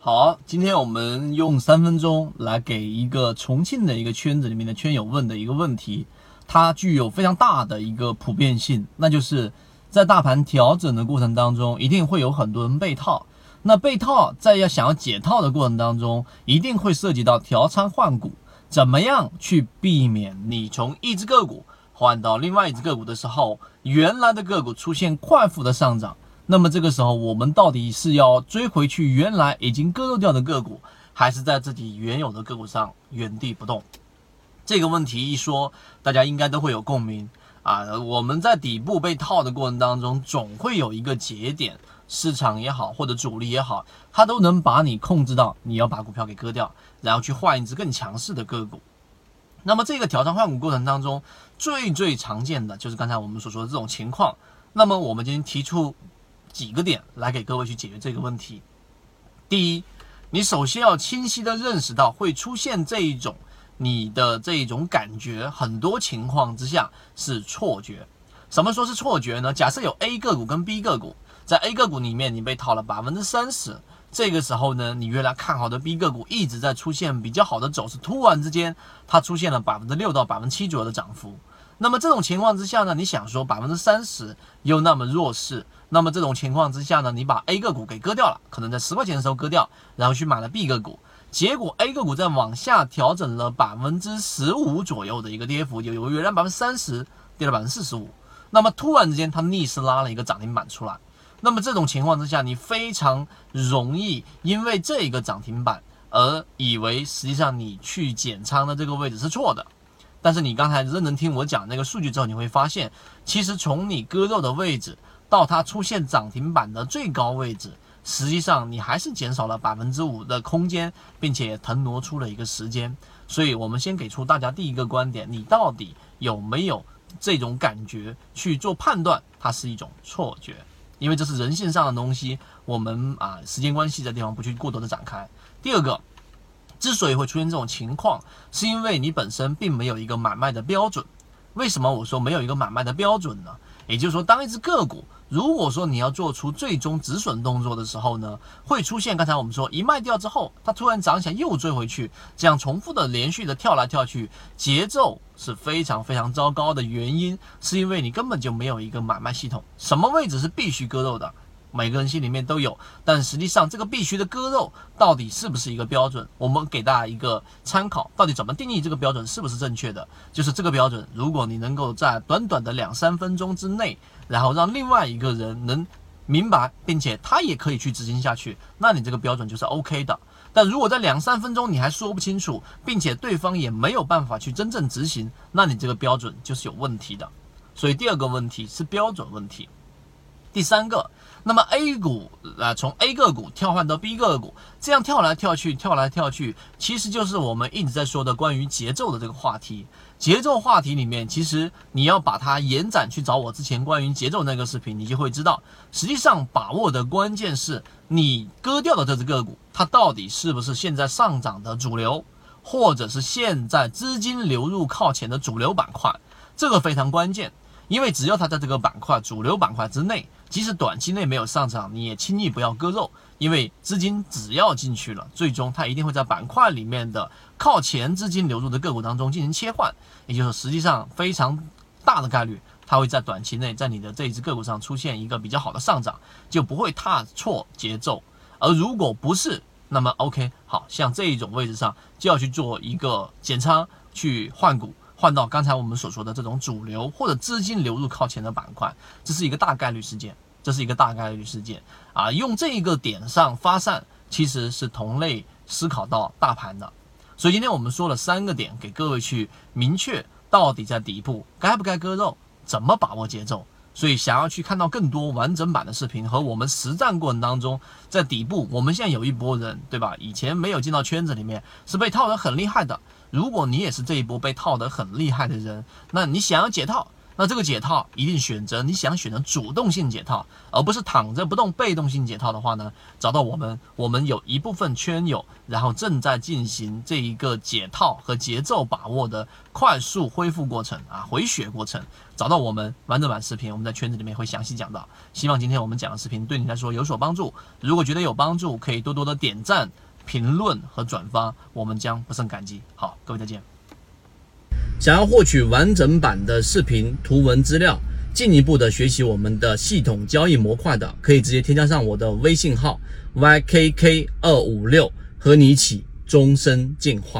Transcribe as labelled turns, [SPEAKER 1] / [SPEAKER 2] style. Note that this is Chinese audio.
[SPEAKER 1] 好，今天我们用三分钟来给一个重庆的一个圈子里面的圈友问的一个问题，它具有非常大的一个普遍性，那就是在大盘调整的过程当中，一定会有很多人被套。那被套在要想要解套的过程当中，一定会涉及到调仓换股，怎么样去避免你从一只个股换到另外一只个股的时候，原来的个股出现快速的上涨？那么这个时候，我们到底是要追回去原来已经割肉掉的个股，还是在自己原有的个股上原地不动？这个问题一说，大家应该都会有共鸣啊！我们在底部被套的过程当中，总会有一个节点，市场也好，或者主力也好，它都能把你控制到你要把股票给割掉，然后去换一只更强势的个股。那么这个调仓换股过程当中，最最常见的就是刚才我们所说的这种情况。那么我们今天提出。几个点来给各位去解决这个问题。第一，你首先要清晰的认识到会出现这一种你的这一种感觉，很多情况之下是错觉。什么说是错觉呢？假设有 A 个股跟 B 个股，在 A 个股里面你被套了百分之三十，这个时候呢，你原来看好的 B 个股一直在出现比较好的走势，突然之间它出现了百分之六到百分之七左右的涨幅。那么这种情况之下呢，你想说百分之三十又那么弱势，那么这种情况之下呢，你把 A 个股给割掉了，可能在十块钱的时候割掉，然后去买了 B 个股，结果 A 个股在往下调整了百分之十五左右的一个跌幅，就有原来百分之三十跌了百分之四十五，那么突然之间它逆势拉了一个涨停板出来，那么这种情况之下，你非常容易因为这一个涨停板而以为实际上你去减仓的这个位置是错的。但是你刚才认真听我讲那个数据之后，你会发现，其实从你割肉的位置到它出现涨停板的最高位置，实际上你还是减少了百分之五的空间，并且腾挪出了一个时间。所以，我们先给出大家第一个观点：你到底有没有这种感觉去做判断？它是一种错觉，因为这是人性上的东西。我们啊，时间关系的地方不去过多的展开。第二个。之所以会出现这种情况，是因为你本身并没有一个买卖的标准。为什么我说没有一个买卖的标准呢？也就是说，当一只个股，如果说你要做出最终止损动作的时候呢，会出现刚才我们说一卖掉之后，它突然涨起来又追回去，这样重复的连续的跳来跳去，节奏是非常非常糟糕的原因，是因为你根本就没有一个买卖系统，什么位置是必须割肉的。每个人心里面都有，但实际上这个必须的割肉到底是不是一个标准？我们给大家一个参考，到底怎么定义这个标准是不是正确的？就是这个标准，如果你能够在短短的两三分钟之内，然后让另外一个人能明白，并且他也可以去执行下去，那你这个标准就是 OK 的。但如果在两三分钟你还说不清楚，并且对方也没有办法去真正执行，那你这个标准就是有问题的。所以第二个问题是标准问题。第三个，那么 A 股啊，从 A 个股跳换到 B 个股，这样跳来跳去，跳来跳去，其实就是我们一直在说的关于节奏的这个话题。节奏话题里面，其实你要把它延展去找我之前关于节奏那个视频，你就会知道，实际上把握的关键是你割掉的这只个股，它到底是不是现在上涨的主流，或者是现在资金流入靠前的主流板块，这个非常关键。因为只要它在这个板块主流板块之内，即使短期内没有上涨，你也轻易不要割肉，因为资金只要进去了，最终它一定会在板块里面的靠前资金流入的个股当中进行切换，也就是实际上非常大的概率，它会在短期内在你的这一只个股上出现一个比较好的上涨，就不会踏错节奏。而如果不是，那么 OK，好像这一种位置上就要去做一个减仓，去换股。换到刚才我们所说的这种主流或者资金流入靠前的板块，这是一个大概率事件，这是一个大概率事件啊！用这一个点上发散，其实是同类思考到大盘的。所以今天我们说了三个点，给各位去明确到底在底部该不该割肉，怎么把握节奏。所以想要去看到更多完整版的视频和我们实战过程当中，在底部我们现在有一波人，对吧？以前没有进到圈子里面，是被套得很厉害的。如果你也是这一波被套得很厉害的人，那你想要解套，那这个解套一定选择你想选择主动性解套，而不是躺着不动被动性解套的话呢，找到我们，我们有一部分圈友，然后正在进行这一个解套和节奏把握的快速恢复过程啊，回血过程。找到我们完整版视频，我们在圈子里面会详细讲到。希望今天我们讲的视频对你来说有所帮助。如果觉得有帮助，可以多多的点赞、评论和转发，我们将不胜感激。好，各位再见。想要获取完整版的视频图文资料，进一步的学习我们的系统交易模块的，可以直接添加上我的微信号 ykk 二五六，和你一起终身进化。